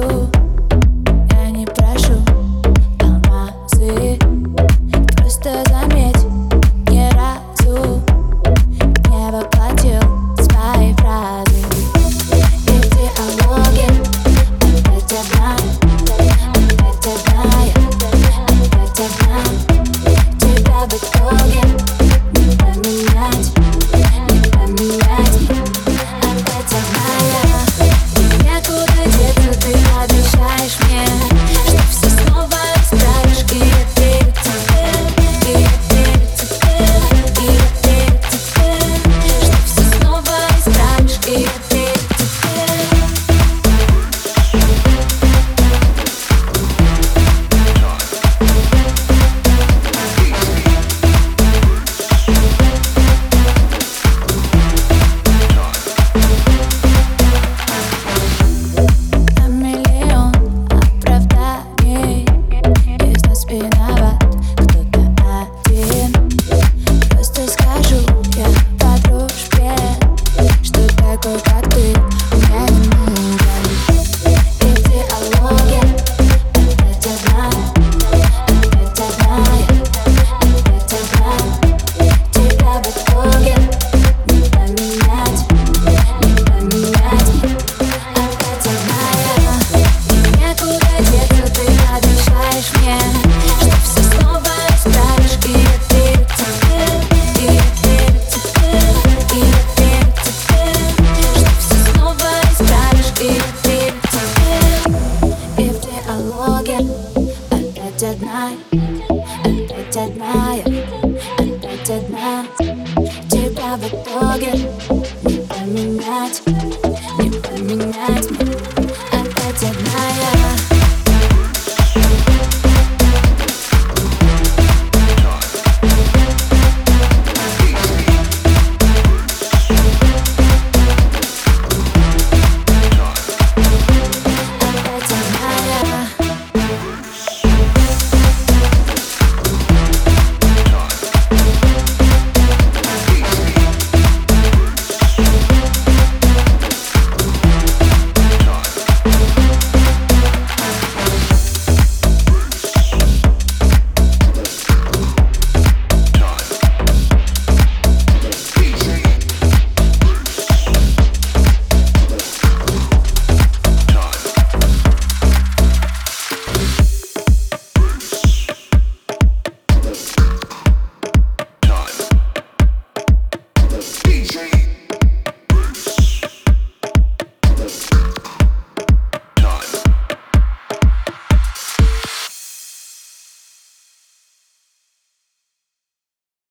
door. admire, and not admire, and don't admire Тебя в итоге не поменять, не поменять